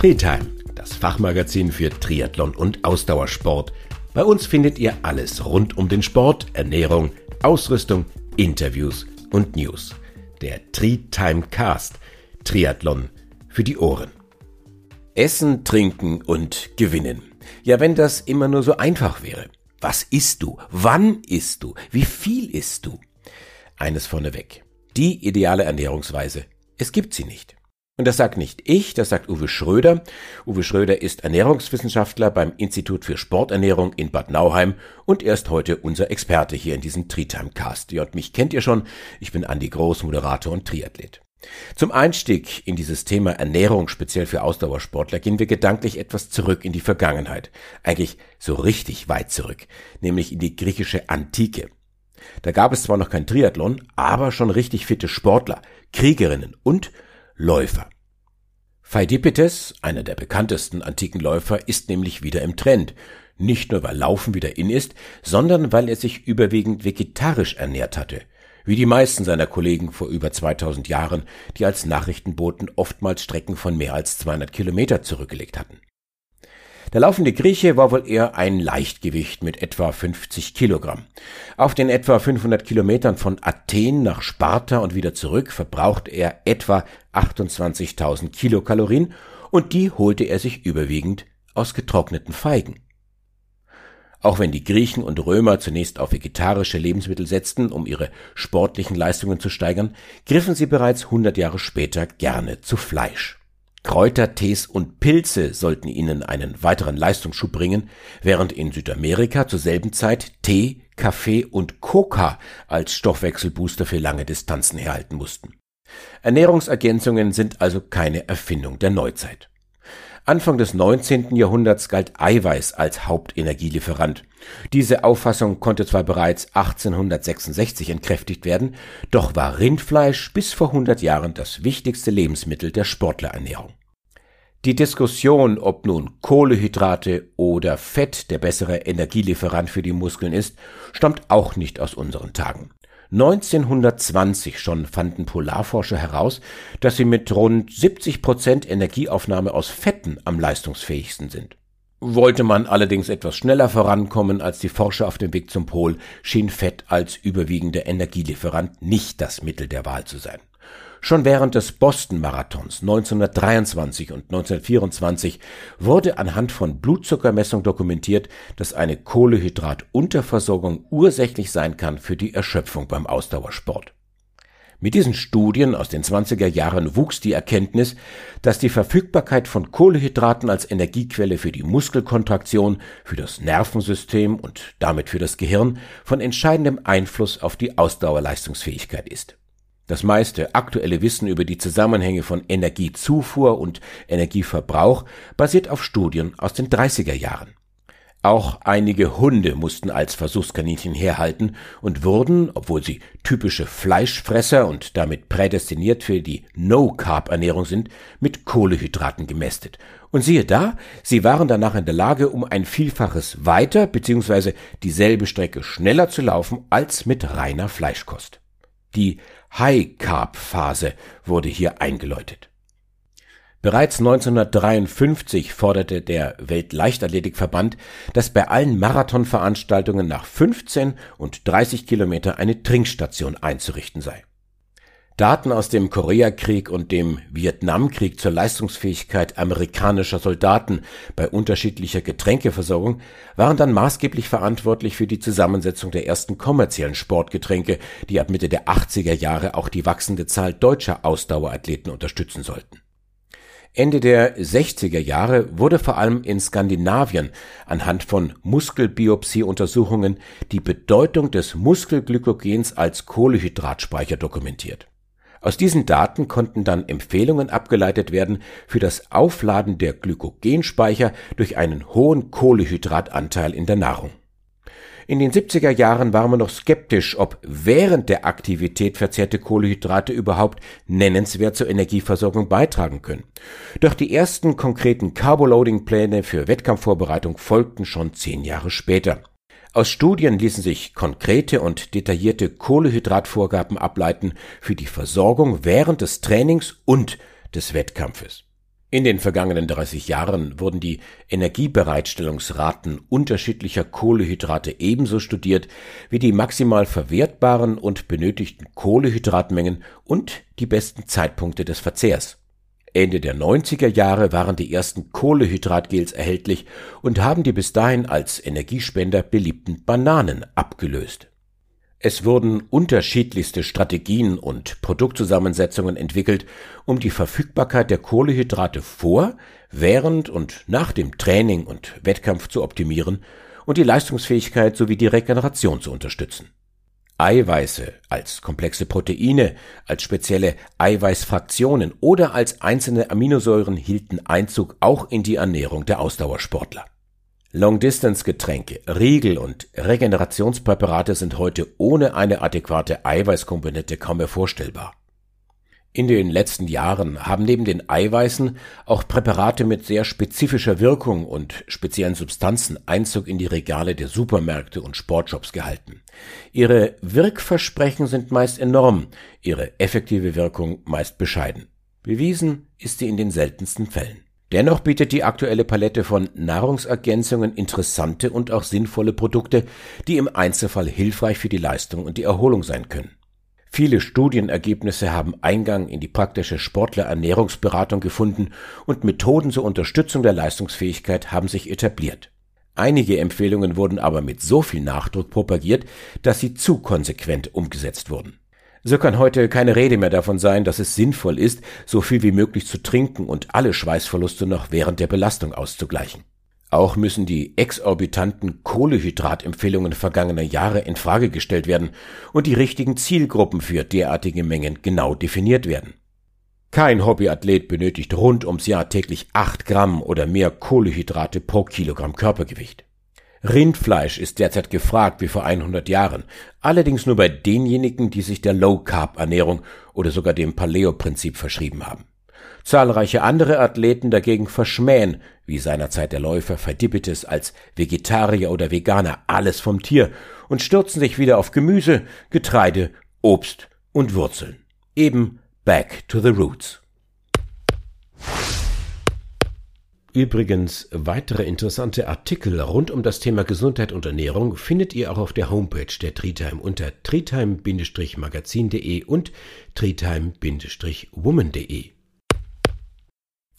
Treetime, das Fachmagazin für Triathlon und Ausdauersport. Bei uns findet ihr alles rund um den Sport, Ernährung, Ausrüstung, Interviews und News. Der Treetime Cast. Triathlon für die Ohren. Essen, trinken und gewinnen. Ja, wenn das immer nur so einfach wäre. Was isst du? Wann isst du? Wie viel isst du? Eines vorneweg. Die ideale Ernährungsweise. Es gibt sie nicht. Und das sagt nicht ich, das sagt Uwe Schröder. Uwe Schröder ist Ernährungswissenschaftler beim Institut für Sporternährung in Bad Nauheim und er ist heute unser Experte hier in diesem Trietime-Cast. Ja, und mich kennt ihr schon. Ich bin Andi Groß, Moderator und Triathlet. Zum Einstieg in dieses Thema Ernährung, speziell für Ausdauersportler, gehen wir gedanklich etwas zurück in die Vergangenheit. Eigentlich so richtig weit zurück, nämlich in die griechische Antike. Da gab es zwar noch kein Triathlon, aber schon richtig fitte Sportler, Kriegerinnen und Läufer. Pheidipides, einer der bekanntesten antiken Läufer, ist nämlich wieder im Trend. Nicht nur weil Laufen wieder in ist, sondern weil er sich überwiegend vegetarisch ernährt hatte. Wie die meisten seiner Kollegen vor über 2000 Jahren, die als Nachrichtenboten oftmals Strecken von mehr als 200 Kilometer zurückgelegt hatten. Der laufende Grieche war wohl eher ein Leichtgewicht mit etwa 50 Kilogramm. Auf den etwa 500 Kilometern von Athen nach Sparta und wieder zurück verbrauchte er etwa 28.000 Kilokalorien und die holte er sich überwiegend aus getrockneten Feigen. Auch wenn die Griechen und Römer zunächst auf vegetarische Lebensmittel setzten, um ihre sportlichen Leistungen zu steigern, griffen sie bereits 100 Jahre später gerne zu Fleisch. Kräuter, Tees und Pilze sollten ihnen einen weiteren Leistungsschub bringen, während in Südamerika zur selben Zeit Tee, Kaffee und Coca als Stoffwechselbooster für lange Distanzen herhalten mussten. Ernährungsergänzungen sind also keine Erfindung der Neuzeit. Anfang des 19. Jahrhunderts galt Eiweiß als Hauptenergielieferant. Diese Auffassung konnte zwar bereits 1866 entkräftigt werden, doch war Rindfleisch bis vor 100 Jahren das wichtigste Lebensmittel der Sportlerernährung. Die Diskussion, ob nun Kohlehydrate oder Fett der bessere Energielieferant für die Muskeln ist, stammt auch nicht aus unseren Tagen. 1920 schon fanden Polarforscher heraus, dass sie mit rund 70 Prozent Energieaufnahme aus Fetten am leistungsfähigsten sind. Wollte man allerdings etwas schneller vorankommen als die Forscher auf dem Weg zum Pol, schien Fett als überwiegender Energielieferant nicht das Mittel der Wahl zu sein. Schon während des Boston-Marathons 1923 und 1924 wurde anhand von Blutzuckermessung dokumentiert, dass eine Kohlehydratunterversorgung ursächlich sein kann für die Erschöpfung beim Ausdauersport. Mit diesen Studien aus den 20er Jahren wuchs die Erkenntnis, dass die Verfügbarkeit von Kohlehydraten als Energiequelle für die Muskelkontraktion, für das Nervensystem und damit für das Gehirn von entscheidendem Einfluss auf die Ausdauerleistungsfähigkeit ist. Das meiste aktuelle Wissen über die Zusammenhänge von Energiezufuhr und Energieverbrauch basiert auf Studien aus den 30er Jahren. Auch einige Hunde mussten als Versuchskaninchen herhalten und wurden, obwohl sie typische Fleischfresser und damit prädestiniert für die No-Carb-Ernährung sind, mit Kohlehydraten gemästet. Und siehe da, sie waren danach in der Lage, um ein Vielfaches weiter bzw. dieselbe Strecke schneller zu laufen als mit reiner Fleischkost. Die High-Carb-Phase wurde hier eingeläutet. Bereits 1953 forderte der Weltleichtathletikverband, dass bei allen Marathonveranstaltungen nach 15 und 30 Kilometer eine Trinkstation einzurichten sei. Daten aus dem Koreakrieg und dem Vietnamkrieg zur Leistungsfähigkeit amerikanischer Soldaten bei unterschiedlicher Getränkeversorgung waren dann maßgeblich verantwortlich für die Zusammensetzung der ersten kommerziellen Sportgetränke, die ab Mitte der 80er Jahre auch die wachsende Zahl deutscher Ausdauerathleten unterstützen sollten. Ende der 60er Jahre wurde vor allem in Skandinavien anhand von Muskelbiopsie-Untersuchungen die Bedeutung des Muskelglykogens als Kohlehydratspeicher dokumentiert. Aus diesen Daten konnten dann Empfehlungen abgeleitet werden für das Aufladen der Glykogenspeicher durch einen hohen Kohlehydratanteil in der Nahrung. In den 70er Jahren war man noch skeptisch, ob während der Aktivität verzehrte Kohlehydrate überhaupt nennenswert zur Energieversorgung beitragen können. Doch die ersten konkreten Carboloading-Pläne für Wettkampfvorbereitung folgten schon zehn Jahre später. Aus Studien ließen sich konkrete und detaillierte Kohlehydratvorgaben ableiten für die Versorgung während des Trainings und des Wettkampfes. In den vergangenen 30 Jahren wurden die Energiebereitstellungsraten unterschiedlicher Kohlehydrate ebenso studiert wie die maximal verwertbaren und benötigten Kohlehydratmengen und die besten Zeitpunkte des Verzehrs. Ende der 90er Jahre waren die ersten Kohlehydratgels erhältlich und haben die bis dahin als Energiespender beliebten Bananen abgelöst. Es wurden unterschiedlichste Strategien und Produktzusammensetzungen entwickelt, um die Verfügbarkeit der Kohlehydrate vor, während und nach dem Training und Wettkampf zu optimieren und die Leistungsfähigkeit sowie die Regeneration zu unterstützen. Eiweiße als komplexe Proteine, als spezielle Eiweißfraktionen oder als einzelne Aminosäuren hielten Einzug auch in die Ernährung der Ausdauersportler. Long-Distance-Getränke, Riegel und Regenerationspräparate sind heute ohne eine adäquate Eiweißkomponente kaum mehr vorstellbar. In den letzten Jahren haben neben den Eiweißen auch Präparate mit sehr spezifischer Wirkung und speziellen Substanzen Einzug in die Regale der Supermärkte und Sportshops gehalten. Ihre Wirkversprechen sind meist enorm, ihre effektive Wirkung meist bescheiden. Bewiesen ist sie in den seltensten Fällen. Dennoch bietet die aktuelle Palette von Nahrungsergänzungen interessante und auch sinnvolle Produkte, die im Einzelfall hilfreich für die Leistung und die Erholung sein können. Viele Studienergebnisse haben Eingang in die praktische Sportlerernährungsberatung gefunden und Methoden zur Unterstützung der Leistungsfähigkeit haben sich etabliert. Einige Empfehlungen wurden aber mit so viel Nachdruck propagiert, dass sie zu konsequent umgesetzt wurden. So kann heute keine Rede mehr davon sein, dass es sinnvoll ist, so viel wie möglich zu trinken und alle Schweißverluste noch während der Belastung auszugleichen. Auch müssen die exorbitanten Kohlehydratempfehlungen vergangener Jahre in Frage gestellt werden und die richtigen Zielgruppen für derartige Mengen genau definiert werden. Kein Hobbyathlet benötigt rund ums Jahr täglich acht Gramm oder mehr Kohlehydrate pro Kilogramm Körpergewicht. Rindfleisch ist derzeit gefragt wie vor 100 Jahren, allerdings nur bei denjenigen, die sich der Low-Carb-Ernährung oder sogar dem Paleo-Prinzip verschrieben haben. Zahlreiche andere Athleten dagegen verschmähen, wie seinerzeit der Läufer Phidippides als Vegetarier oder Veganer, alles vom Tier und stürzen sich wieder auf Gemüse, Getreide, Obst und Wurzeln. Eben back to the roots. Übrigens, weitere interessante Artikel rund um das Thema Gesundheit und Ernährung findet ihr auch auf der Homepage der Treetime unter treetime-magazin.de und treetime-woman.de.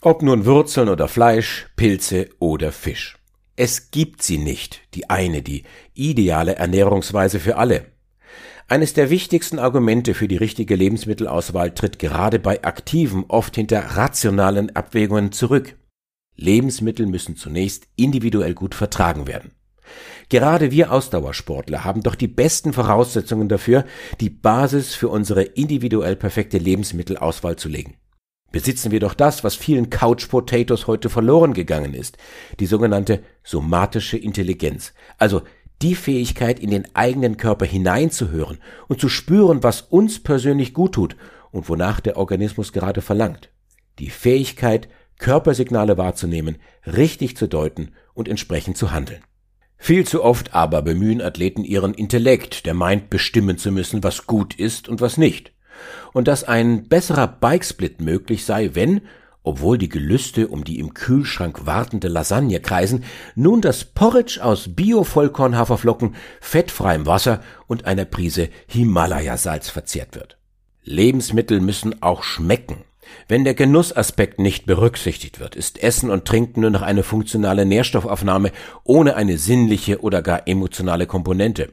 Ob nun Wurzeln oder Fleisch, Pilze oder Fisch. Es gibt sie nicht, die eine, die ideale Ernährungsweise für alle. Eines der wichtigsten Argumente für die richtige Lebensmittelauswahl tritt gerade bei Aktiven oft hinter rationalen Abwägungen zurück. Lebensmittel müssen zunächst individuell gut vertragen werden. Gerade wir Ausdauersportler haben doch die besten Voraussetzungen dafür, die Basis für unsere individuell perfekte Lebensmittelauswahl zu legen. Besitzen wir doch das, was vielen Couch Potatoes heute verloren gegangen ist, die sogenannte somatische Intelligenz, also die Fähigkeit, in den eigenen Körper hineinzuhören und zu spüren, was uns persönlich gut tut und wonach der Organismus gerade verlangt. Die Fähigkeit, Körpersignale wahrzunehmen, richtig zu deuten und entsprechend zu handeln. Viel zu oft aber bemühen Athleten ihren Intellekt, der meint bestimmen zu müssen, was gut ist und was nicht. Und dass ein besserer Bikesplit möglich sei, wenn, obwohl die Gelüste um die im Kühlschrank wartende Lasagne kreisen, nun das Porridge aus Bio-Vollkornhaferflocken, fettfreiem Wasser und einer Prise Himalaya-Salz verzehrt wird. Lebensmittel müssen auch schmecken. Wenn der Genussaspekt nicht berücksichtigt wird, ist Essen und Trinken nur noch eine funktionale Nährstoffaufnahme ohne eine sinnliche oder gar emotionale Komponente.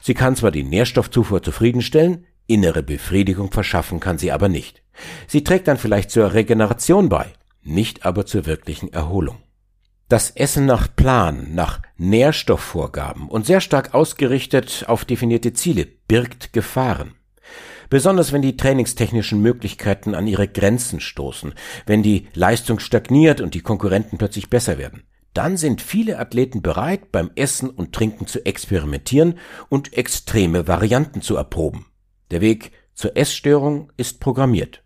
Sie kann zwar die Nährstoffzufuhr zufriedenstellen, innere Befriedigung verschaffen kann sie aber nicht. Sie trägt dann vielleicht zur Regeneration bei, nicht aber zur wirklichen Erholung. Das Essen nach Plan, nach Nährstoffvorgaben und sehr stark ausgerichtet auf definierte Ziele birgt Gefahren besonders wenn die trainingstechnischen Möglichkeiten an ihre Grenzen stoßen, wenn die Leistung stagniert und die Konkurrenten plötzlich besser werden. Dann sind viele Athleten bereit, beim Essen und Trinken zu experimentieren und extreme Varianten zu erproben. Der Weg zur Essstörung ist programmiert.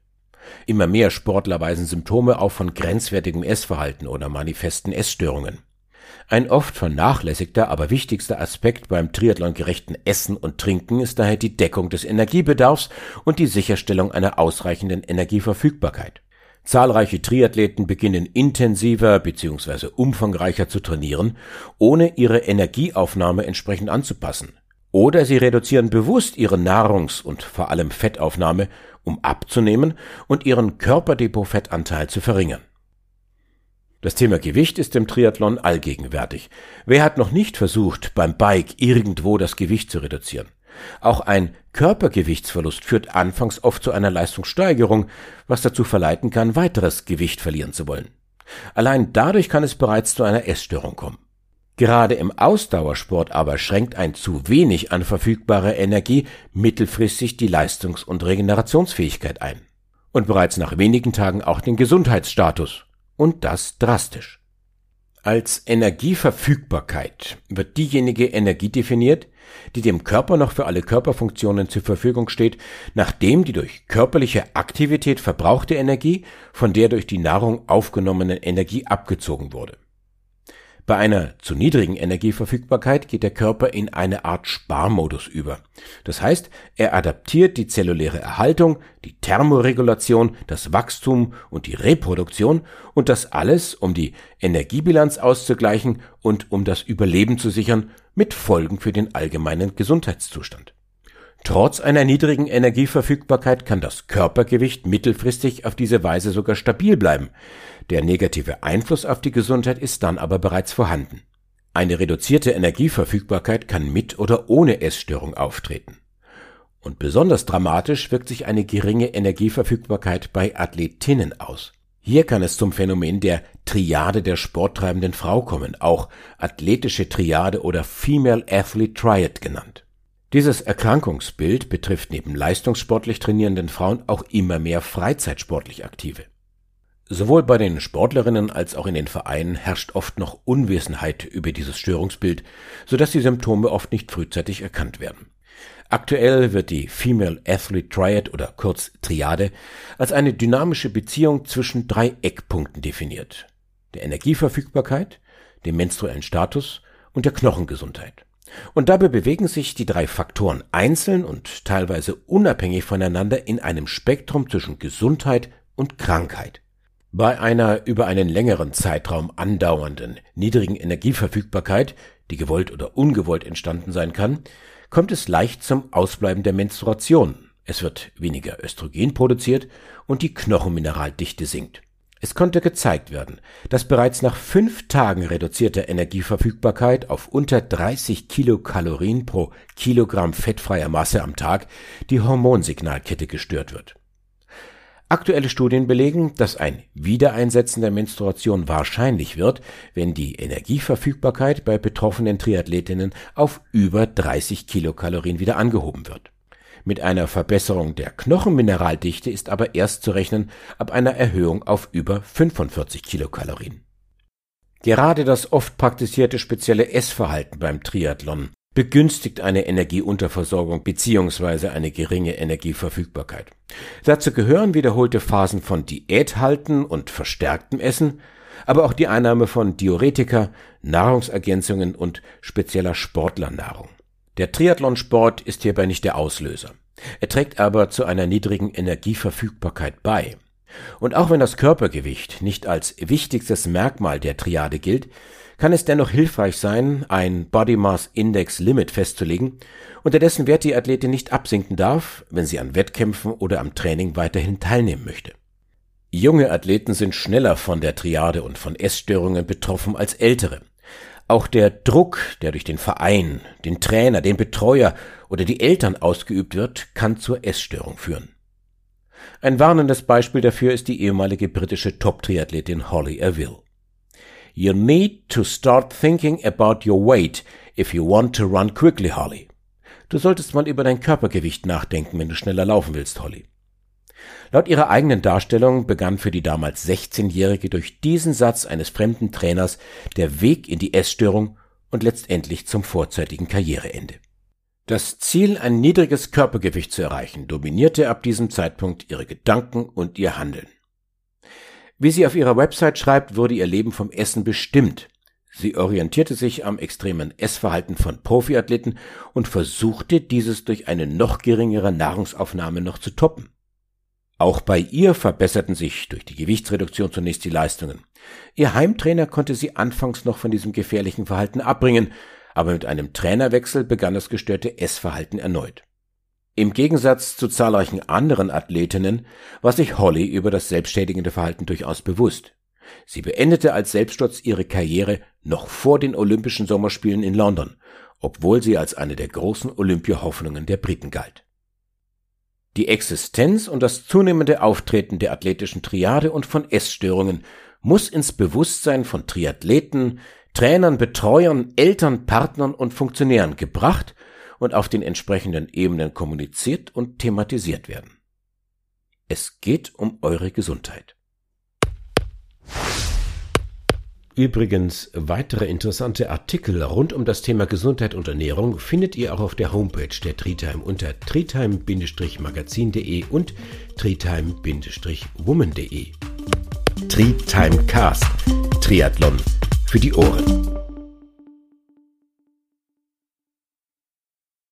Immer mehr Sportler weisen Symptome auf von grenzwertigem Essverhalten oder manifesten Essstörungen. Ein oft vernachlässigter, aber wichtigster Aspekt beim triathlongerechten Essen und Trinken ist daher die Deckung des Energiebedarfs und die Sicherstellung einer ausreichenden Energieverfügbarkeit. Zahlreiche Triathleten beginnen intensiver bzw. umfangreicher zu trainieren, ohne ihre Energieaufnahme entsprechend anzupassen. Oder sie reduzieren bewusst ihre Nahrungs- und vor allem Fettaufnahme, um abzunehmen und ihren Körperdepotvettanteil zu verringern. Das Thema Gewicht ist im Triathlon allgegenwärtig. Wer hat noch nicht versucht, beim Bike irgendwo das Gewicht zu reduzieren? Auch ein Körpergewichtsverlust führt anfangs oft zu einer Leistungssteigerung, was dazu verleiten kann, weiteres Gewicht verlieren zu wollen. Allein dadurch kann es bereits zu einer Essstörung kommen. Gerade im Ausdauersport aber schränkt ein zu wenig an verfügbarer Energie mittelfristig die Leistungs- und Regenerationsfähigkeit ein. Und bereits nach wenigen Tagen auch den Gesundheitsstatus. Und das drastisch. Als Energieverfügbarkeit wird diejenige Energie definiert, die dem Körper noch für alle Körperfunktionen zur Verfügung steht, nachdem die durch körperliche Aktivität verbrauchte Energie von der durch die Nahrung aufgenommenen Energie abgezogen wurde. Bei einer zu niedrigen Energieverfügbarkeit geht der Körper in eine Art Sparmodus über. Das heißt, er adaptiert die zelluläre Erhaltung, die Thermoregulation, das Wachstum und die Reproduktion und das alles, um die Energiebilanz auszugleichen und um das Überleben zu sichern, mit Folgen für den allgemeinen Gesundheitszustand. Trotz einer niedrigen Energieverfügbarkeit kann das Körpergewicht mittelfristig auf diese Weise sogar stabil bleiben. Der negative Einfluss auf die Gesundheit ist dann aber bereits vorhanden. Eine reduzierte Energieverfügbarkeit kann mit oder ohne Essstörung auftreten. Und besonders dramatisch wirkt sich eine geringe Energieverfügbarkeit bei Athletinnen aus. Hier kann es zum Phänomen der Triade der sporttreibenden Frau kommen, auch athletische Triade oder Female Athlete Triad genannt. Dieses Erkrankungsbild betrifft neben leistungssportlich trainierenden Frauen auch immer mehr freizeitsportlich Aktive. Sowohl bei den Sportlerinnen als auch in den Vereinen herrscht oft noch Unwissenheit über dieses Störungsbild, sodass die Symptome oft nicht frühzeitig erkannt werden. Aktuell wird die Female Athlete Triad oder kurz Triade als eine dynamische Beziehung zwischen drei Eckpunkten definiert. Der Energieverfügbarkeit, dem menstruellen Status und der Knochengesundheit. Und dabei bewegen sich die drei Faktoren einzeln und teilweise unabhängig voneinander in einem Spektrum zwischen Gesundheit und Krankheit. Bei einer über einen längeren Zeitraum andauernden niedrigen Energieverfügbarkeit, die gewollt oder ungewollt entstanden sein kann, kommt es leicht zum Ausbleiben der Menstruation. Es wird weniger Östrogen produziert und die Knochenmineraldichte sinkt. Es konnte gezeigt werden, dass bereits nach fünf Tagen reduzierter Energieverfügbarkeit auf unter 30 Kilokalorien pro Kilogramm fettfreier Masse am Tag die Hormonsignalkette gestört wird. Aktuelle Studien belegen, dass ein Wiedereinsetzen der Menstruation wahrscheinlich wird, wenn die Energieverfügbarkeit bei betroffenen Triathletinnen auf über 30 Kilokalorien wieder angehoben wird mit einer Verbesserung der Knochenmineraldichte ist aber erst zu rechnen ab einer Erhöhung auf über 45 Kilokalorien. Gerade das oft praktizierte spezielle Essverhalten beim Triathlon begünstigt eine Energieunterversorgung bzw. eine geringe Energieverfügbarkeit. Dazu gehören wiederholte Phasen von Diäthalten und verstärktem Essen, aber auch die Einnahme von Diuretika, Nahrungsergänzungen und spezieller Sportlernahrung. Der Triathlonsport ist hierbei nicht der Auslöser. Er trägt aber zu einer niedrigen Energieverfügbarkeit bei. Und auch wenn das Körpergewicht nicht als wichtigstes Merkmal der Triade gilt, kann es dennoch hilfreich sein, ein Body Mass Index Limit festzulegen, unter dessen Wert die Athletin nicht absinken darf, wenn sie an Wettkämpfen oder am Training weiterhin teilnehmen möchte. Junge Athleten sind schneller von der Triade und von Essstörungen betroffen als ältere. Auch der Druck, der durch den Verein, den Trainer, den Betreuer oder die Eltern ausgeübt wird, kann zur Essstörung führen. Ein warnendes Beispiel dafür ist die ehemalige britische Top-Triathletin Holly Aville. You need to start thinking about your weight if you want to run quickly, Holly. Du solltest mal über dein Körpergewicht nachdenken, wenn du schneller laufen willst, Holly. Laut ihrer eigenen Darstellung begann für die damals 16-Jährige durch diesen Satz eines fremden Trainers der Weg in die Essstörung und letztendlich zum vorzeitigen Karriereende. Das Ziel, ein niedriges Körpergewicht zu erreichen, dominierte ab diesem Zeitpunkt ihre Gedanken und ihr Handeln. Wie sie auf ihrer Website schreibt, wurde ihr Leben vom Essen bestimmt. Sie orientierte sich am extremen Essverhalten von Profiathleten und versuchte dieses durch eine noch geringere Nahrungsaufnahme noch zu toppen. Auch bei ihr verbesserten sich durch die Gewichtsreduktion zunächst die Leistungen. Ihr Heimtrainer konnte sie anfangs noch von diesem gefährlichen Verhalten abbringen, aber mit einem Trainerwechsel begann das gestörte Essverhalten erneut. Im Gegensatz zu zahlreichen anderen Athletinnen war sich Holly über das selbstschädigende Verhalten durchaus bewusst. Sie beendete als Selbststutz ihre Karriere noch vor den Olympischen Sommerspielen in London, obwohl sie als eine der großen Olympia-Hoffnungen der Briten galt. Die Existenz und das zunehmende Auftreten der athletischen Triade und von Essstörungen muss ins Bewusstsein von Triathleten, Trainern, Betreuern, Eltern, Partnern und Funktionären gebracht und auf den entsprechenden Ebenen kommuniziert und thematisiert werden. Es geht um eure Gesundheit. Übrigens, weitere interessante Artikel rund um das Thema Gesundheit und Ernährung findet ihr auch auf der Homepage der Treetime unter treetime-magazin.de und treetime-woman.de. Treetime Cast. Triathlon für die Ohren.